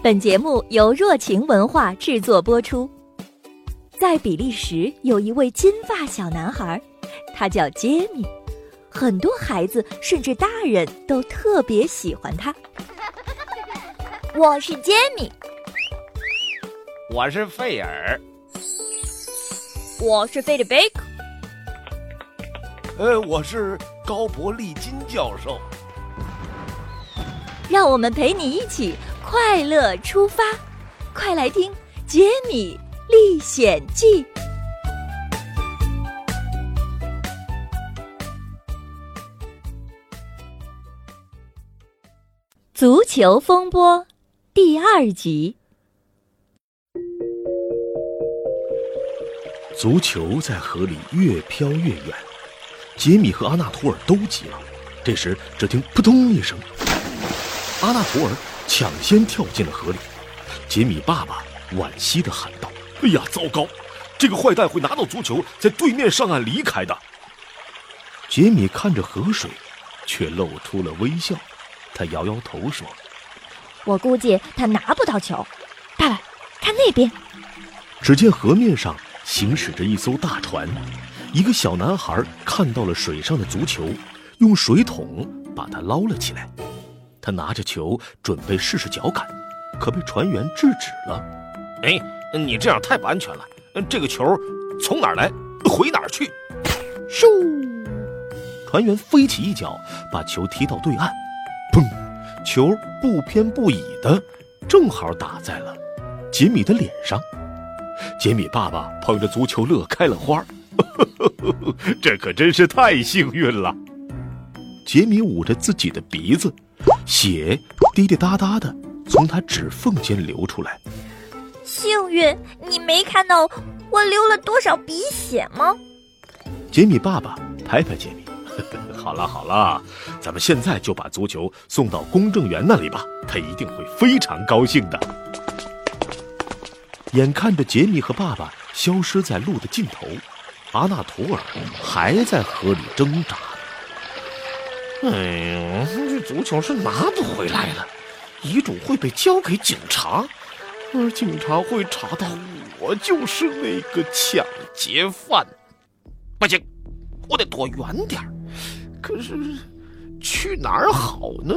本节目由若晴文化制作播出。在比利时有一位金发小男孩，他叫杰米，很多孩子甚至大人都特别喜欢他。我是杰米，我是费尔，我是菲利贝克，呃，我是高伯利金教授。让我们陪你一起快乐出发，快来听《杰米历险记》。足球风波第二集。足球在河里越飘越远，杰米和阿纳图尔都急了。这时，只听扑通一声。阿纳图尔抢先跳进了河里，杰米爸爸惋惜地喊道：“哎呀，糟糕！这个坏蛋会拿到足球，在对面上岸离开的。”杰米看着河水，却露出了微笑。他摇摇头说：“我估计他拿不到球。爸爸，看那边。”只见河面上行驶着一艘大船，一个小男孩看到了水上的足球，用水桶把它捞了起来。他拿着球准备试试脚感，可被船员制止了。哎，你这样太不安全了。这个球从哪儿来，回哪儿去？咻！船员飞起一脚，把球踢到对岸。砰！球不偏不倚的，正好打在了杰米的脸上。杰米爸爸捧着足球乐开了花，这可真是太幸运了。杰米捂着自己的鼻子。血滴滴答答的从他指缝间流出来。幸运，你没看到我流了多少鼻血吗？杰米爸爸拍拍杰米，好了好了，咱们现在就把足球送到公证员那里吧，他一定会非常高兴的。眼看着杰米和爸爸消失在路的尽头，阿纳图尔还在河里挣扎。哎呀，这足球是拿不回来了，遗嘱会被交给警察，而警察会查到我就是那个抢劫犯。不行，我得躲远点可是去哪儿好呢？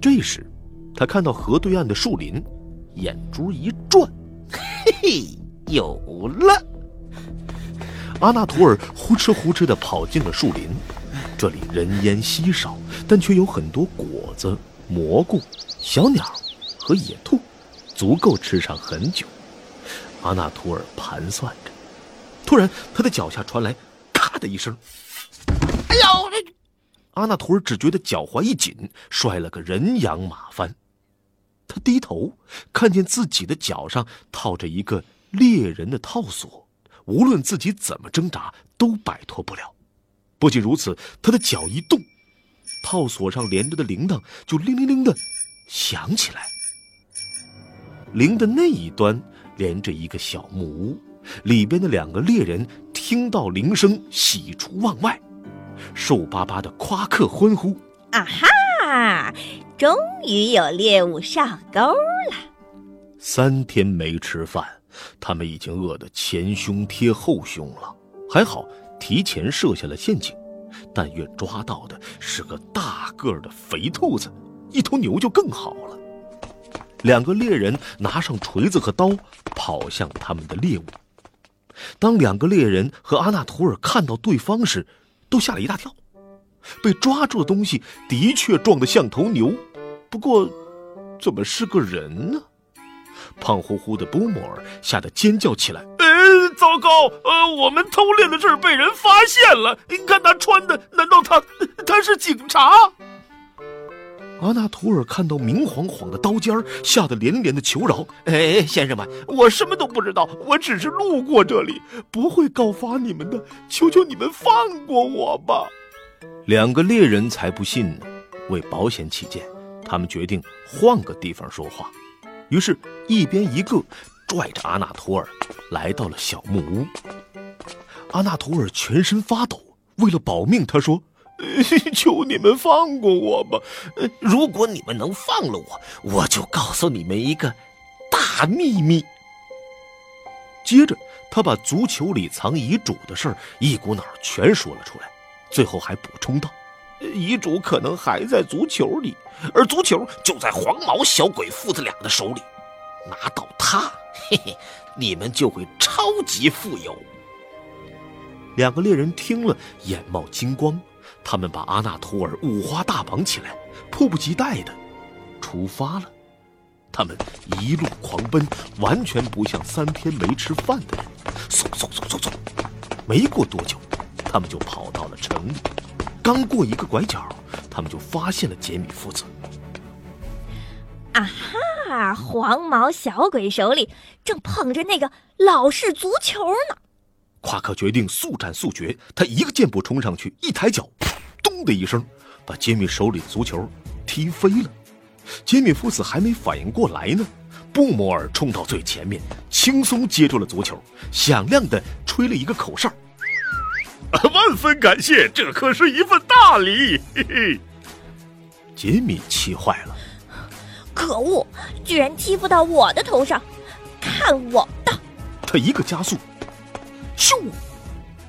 这时，他看到河对岸的树林，眼珠一转，嘿嘿，有了！阿纳图尔呼哧呼哧的跑进了树林。这里人烟稀少，但却有很多果子、蘑菇、小鸟和野兔，足够吃上很久。阿纳图尔盘算着，突然他的脚下传来“咔”的一声，“哎呦！”阿纳图尔只觉得脚踝一紧，摔了个人仰马翻。他低头看见自己的脚上套着一个猎人的套索，无论自己怎么挣扎，都摆脱不了。不仅如此，他的脚一动，套索上连着的铃铛就铃铃铃的响起来。铃的那一端连着一个小木屋，里边的两个猎人听到铃声，喜出望外，瘦巴巴的夸克欢呼：“啊哈，终于有猎物上钩了！”三天没吃饭，他们已经饿得前胸贴后胸了。还好。提前设下了陷阱，但愿抓到的是个大个的肥兔子，一头牛就更好了。两个猎人拿上锤子和刀，跑向他们的猎物。当两个猎人和阿纳图尔看到对方时，都吓了一大跳。被抓住的东西的确壮得像头牛，不过，怎么是个人呢？胖乎乎的波莫尔吓得尖叫起来。糟糕！呃，我们偷猎的事儿被人发现了。你看他穿的，难道他他是警察？阿纳图尔看到明晃晃的刀尖吓得连连的求饶：“哎，先生们，我什么都不知道，我只是路过这里，不会告发你们的。求求你们放过我吧！”两个猎人才不信呢。为保险起见，他们决定换个地方说话。于是，一边一个。拽着阿纳图尔来到了小木屋。阿纳图尔全身发抖，为了保命，他说：“求你们放过我吧！如果你们能放了我，我就告诉你们一个大秘密。接着，他把足球里藏遗嘱的事儿一股脑全说了出来，最后还补充道：“遗嘱可能还在足球里，而足球就在黄毛小鬼父子俩的手里。拿到它，嘿嘿，你们就会超级富有。”两个猎人听了，眼冒金光。他们把阿纳托尔五花大绑起来，迫不及待的出发了。他们一路狂奔，完全不像三天没吃饭的人。嗖嗖嗖嗖嗖！没过多久，他们就跑到了城里。刚过一个拐角，他们就发现了杰米父子。啊！黄毛小鬼手里正捧着那个老式足球呢。夸克决定速战速决，他一个箭步冲上去，一抬脚，咚的一声，把杰米手里的足球踢飞了。杰米父子还没反应过来呢，布摩尔冲到最前面，轻松接住了足球，响亮的吹了一个口哨。万分感谢，这可是一份大礼！嘿嘿。杰米气坏了，可恶，居然欺负到我的头上，看我的！他一个加速。咻！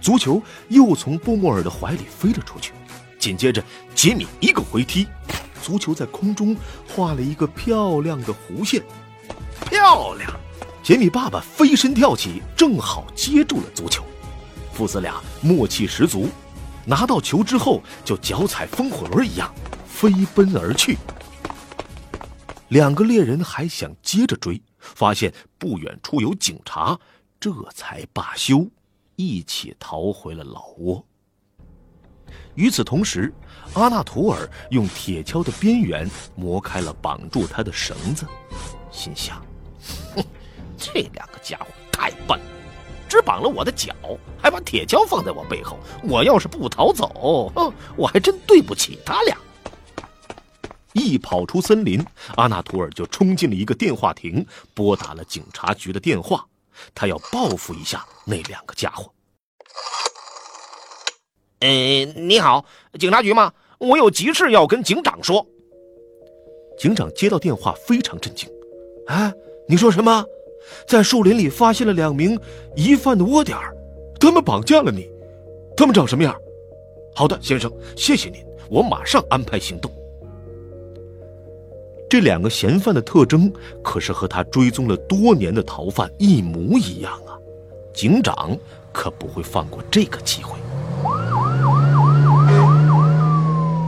足球又从波莫尔的怀里飞了出去，紧接着杰米一个回踢，足球在空中画了一个漂亮的弧线。漂亮！杰米爸爸飞身跳起，正好接住了足球。父子俩默契十足，拿到球之后就脚踩风火轮一样飞奔而去。两个猎人还想接着追，发现不远处有警察。这才罢休，一起逃回了老窝。与此同时，阿纳图尔用铁锹的边缘磨开了绑住他的绳子，心想：“哼，这两个家伙太笨，只绑了我的脚，还把铁锹放在我背后。我要是不逃走，哼，我还真对不起他俩。”一跑出森林，阿纳图尔就冲进了一个电话亭，拨打了警察局的电话。他要报复一下那两个家伙。呃，你好，警察局吗？我有急事要跟警长说。警长接到电话，非常震惊。啊，你说什么？在树林里发现了两名疑犯的窝点他们绑架了你。他们长什么样？好的，先生，谢谢您，我马上安排行动。这两个嫌犯的特征可是和他追踪了多年的逃犯一模一样啊！警长可不会放过这个机会。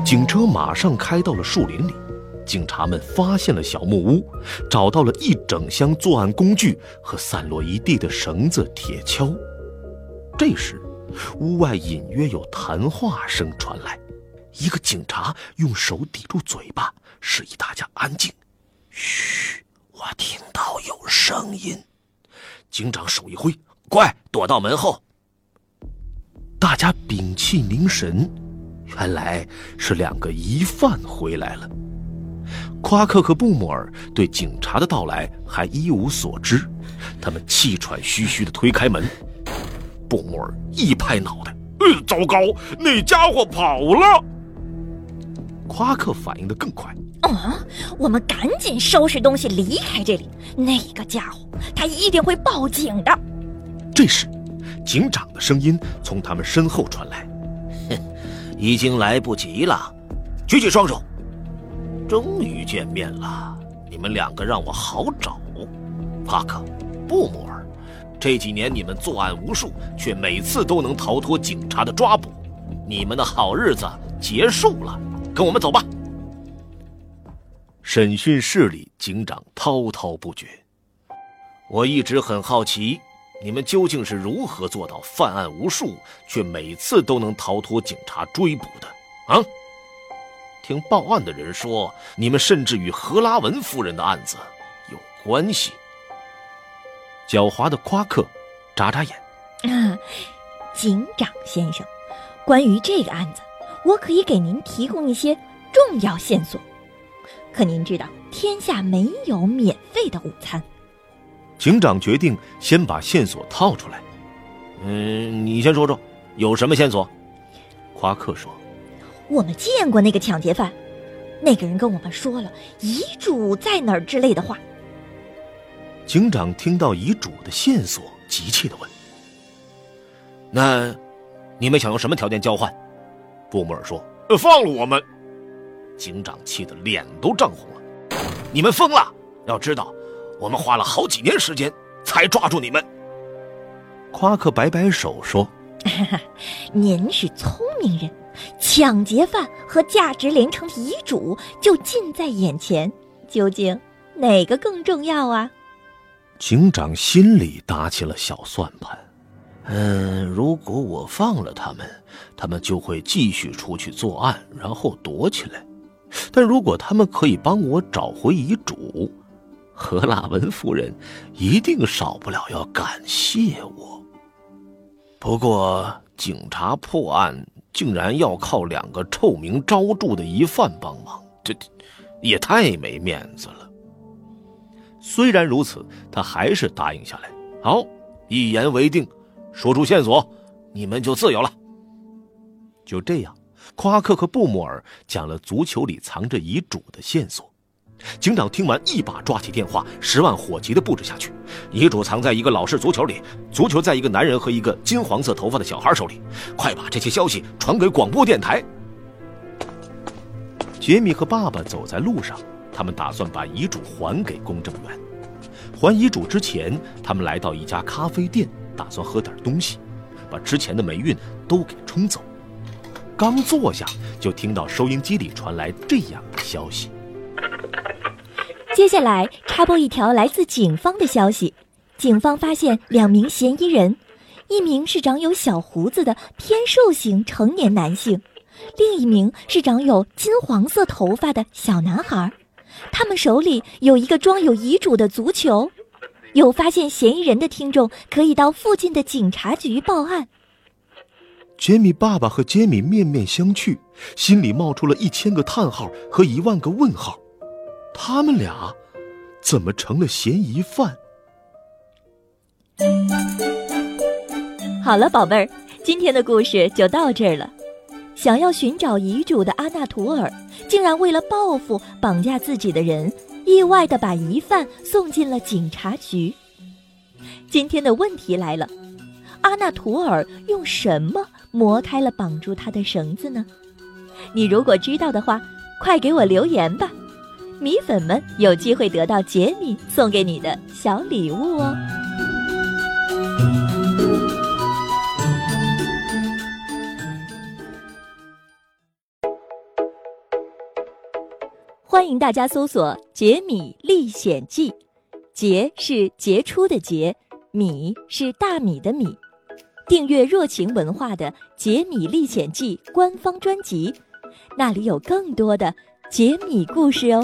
警车马上开到了树林里，警察们发现了小木屋，找到了一整箱作案工具和散落一地的绳子、铁锹。这时，屋外隐约有谈话声传来，一个警察用手抵住嘴巴。示意大家安静。嘘，我听到有声音。警长手一挥，快躲到门后。大家屏气凝神，原来是两个疑犯回来了。夸克和布莫尔对警察的到来还一无所知，他们气喘吁吁地推开门。布莫尔一拍脑袋：“呃，糟糕，那家伙跑了！”夸克反应的更快。啊！我们赶紧收拾东西离开这里。那个家伙，他一定会报警的。这时，警长的声音从他们身后传来：“哼，已经来不及了，举起双手。终于见面了，你们两个让我好找。帕克，布姆尔，这几年你们作案无数，却每次都能逃脱警察的抓捕，你们的好日子结束了。跟我们走吧。”审讯室里，警长滔滔不绝。我一直很好奇，你们究竟是如何做到犯案无数，却每次都能逃脱警察追捕的？啊！听报案的人说，你们甚至与何拉文夫人的案子有关系。狡猾的夸克眨眨眼。啊，警长先生，关于这个案子，我可以给您提供一些重要线索。可您知道，天下没有免费的午餐。警长决定先把线索套出来。嗯，你先说说，有什么线索？夸克说：“我们见过那个抢劫犯，那个人跟我们说了遗嘱在哪儿之类的话。警长听到遗嘱的线索，急切的问：“那，你们想用什么条件交换？”布穆尔说：“放了我们。”警长气得脸都涨红了：“你们疯了！要知道，我们花了好几年时间才抓住你们。”夸克摆摆手说：“ 您是聪明人，抢劫犯和价值连城的遗嘱就近在眼前，究竟哪个更重要啊？”警长心里打起了小算盘，嗯，如果我放了他们，他们就会继续出去作案，然后躲起来；但如果他们可以帮我找回遗嘱，何拉文夫人一定少不了要感谢我。不过，警察破案竟然要靠两个臭名昭著的疑犯帮忙，这也太没面子了。虽然如此，他还是答应下来。好，一言为定，说出线索，你们就自由了。就这样，夸克和布穆尔讲了足球里藏着遗嘱的线索。警长听完，一把抓起电话，十万火急的布置下去。遗嘱藏在一个老式足球里，足球在一个男人和一个金黄色头发的小孩手里。快把这些消息传给广播电台。杰米和爸爸走在路上。他们打算把遗嘱还给公证员。还遗嘱之前，他们来到一家咖啡店，打算喝点东西，把之前的霉运都给冲走。刚坐下，就听到收音机里传来这样的消息：接下来插播一条来自警方的消息：警方发现两名嫌疑人，一名是长有小胡子的偏瘦型成年男性，另一名是长有金黄色头发的小男孩。他们手里有一个装有遗嘱的足球，有发现嫌疑人的听众可以到附近的警察局报案。杰米爸爸和杰米面面相觑，心里冒出了一千个叹号和一万个问号。他们俩怎么成了嫌疑犯？好了，宝贝儿，今天的故事就到这儿了。想要寻找遗嘱的阿纳图尔，竟然为了报复绑架自己的人，意外的把疑犯送进了警察局。今天的问题来了：阿纳图尔用什么磨开了绑住他的绳子呢？你如果知道的话，快给我留言吧！米粉们有机会得到杰米送给你的小礼物哦。欢迎大家搜索《杰米历险记》，杰是杰出的杰，米是大米的米。订阅热情文化的《杰米历险记》官方专辑，那里有更多的杰米故事哦。